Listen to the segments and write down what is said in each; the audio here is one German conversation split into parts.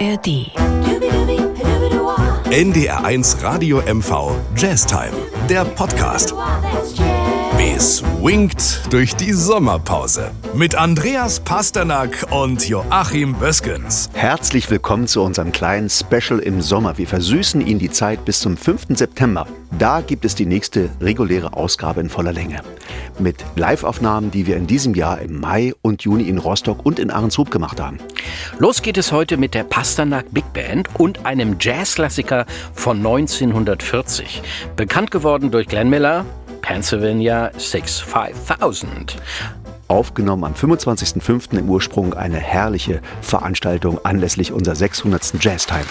ARD. NDR1 Radio MV Jazztime, der Podcast. Bis winkt durch die Sommerpause mit Andreas Pasternak und Joachim Böskens. Herzlich willkommen zu unserem kleinen Special im Sommer. Wir versüßen Ihnen die Zeit bis zum 5. September. Da gibt es die nächste reguläre Ausgabe in voller Länge. Mit Liveaufnahmen, die wir in diesem Jahr im Mai und Juni in Rostock und in Ahrenshoop gemacht haben. Los geht es heute mit der Pasternak Big Band und einem Jazzklassiker von 1940. Bekannt geworden durch Glenn Miller, Pennsylvania 65000 aufgenommen am 25.05. im Ursprung eine herrliche Veranstaltung anlässlich unserer 600. Jazztime.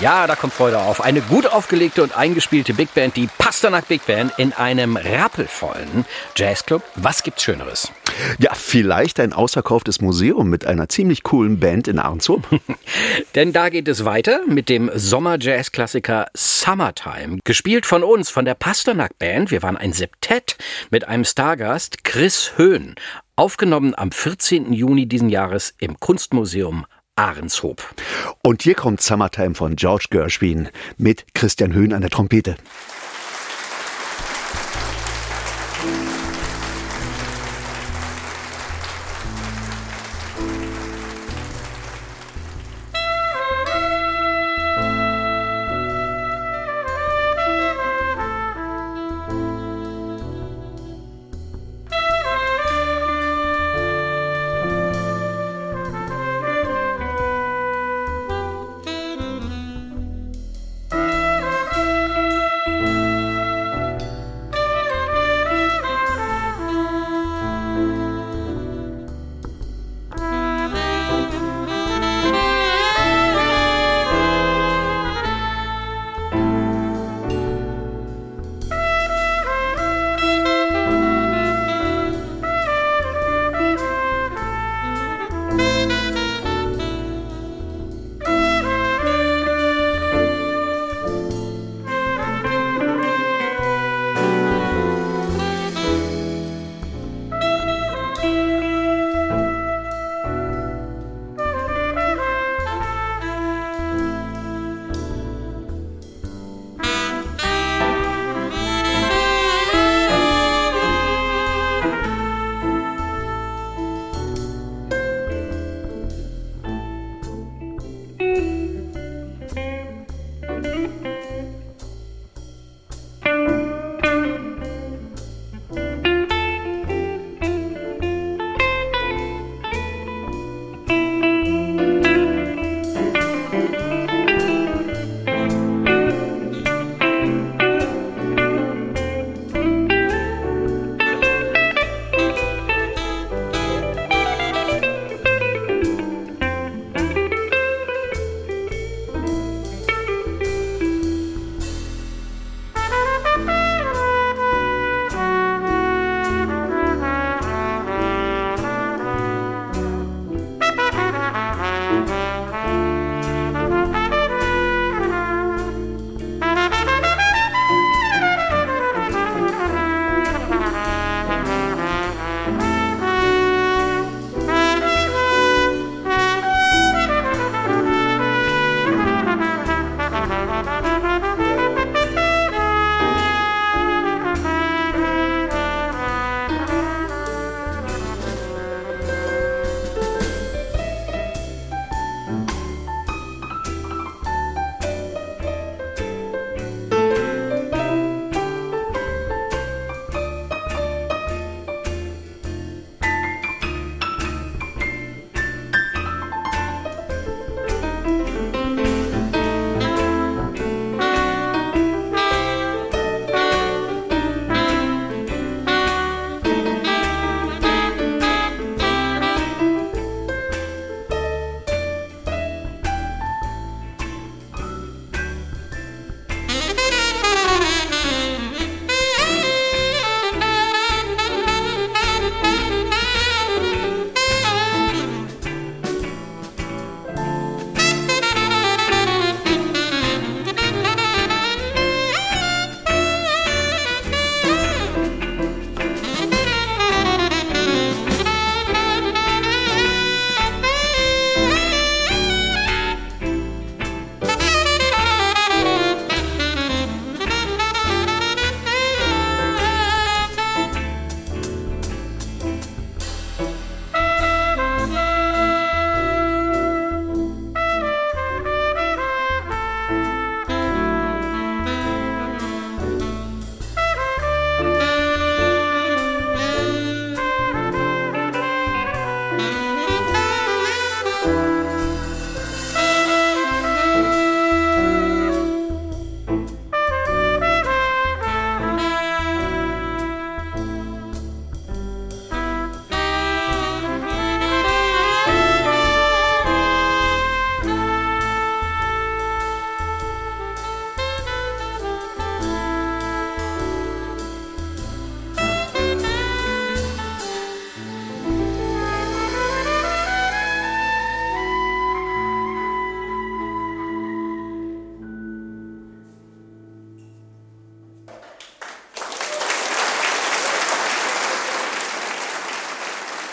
Ja, da kommt Freude auf. Eine gut aufgelegte und eingespielte Big Band, die Pasternak Big Band in einem rappelvollen Jazzclub. Was gibt's Schöneres? Ja, vielleicht ein ausverkauftes Museum mit einer ziemlich coolen Band in Ahrenshoop. Denn da geht es weiter mit dem Sommer-Jazz-Klassiker Summertime. Gespielt von uns, von der Pasternak Band. Wir waren ein Septett mit einem Stargast, Chris Höhn. Aufgenommen am 14. Juni diesen Jahres im Kunstmuseum Ahrenshoop. Und hier kommt Summertime von George Gershwin mit Christian Höhn an der Trompete.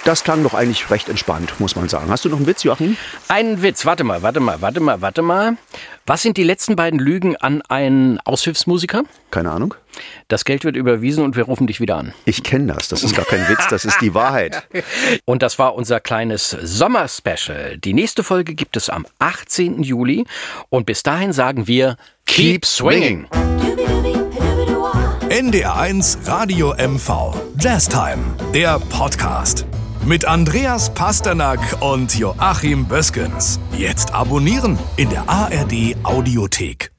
Das klang doch eigentlich recht entspannt, muss man sagen. Hast du noch einen Witz, Joachim? Einen Witz. Warte mal, warte mal, warte mal, warte mal. Was sind die letzten beiden Lügen an einen Aushilfsmusiker? Keine Ahnung. Das Geld wird überwiesen und wir rufen dich wieder an. Ich kenne das. Das ist gar kein Witz, das ist die Wahrheit. Und das war unser kleines Sommerspecial. Die nächste Folge gibt es am 18. Juli. Und bis dahin sagen wir Keep swinging. NDR1 Radio MV. Jazztime, der Podcast. Mit Andreas Pasternak und Joachim Böskens. Jetzt abonnieren in der ARD Audiothek.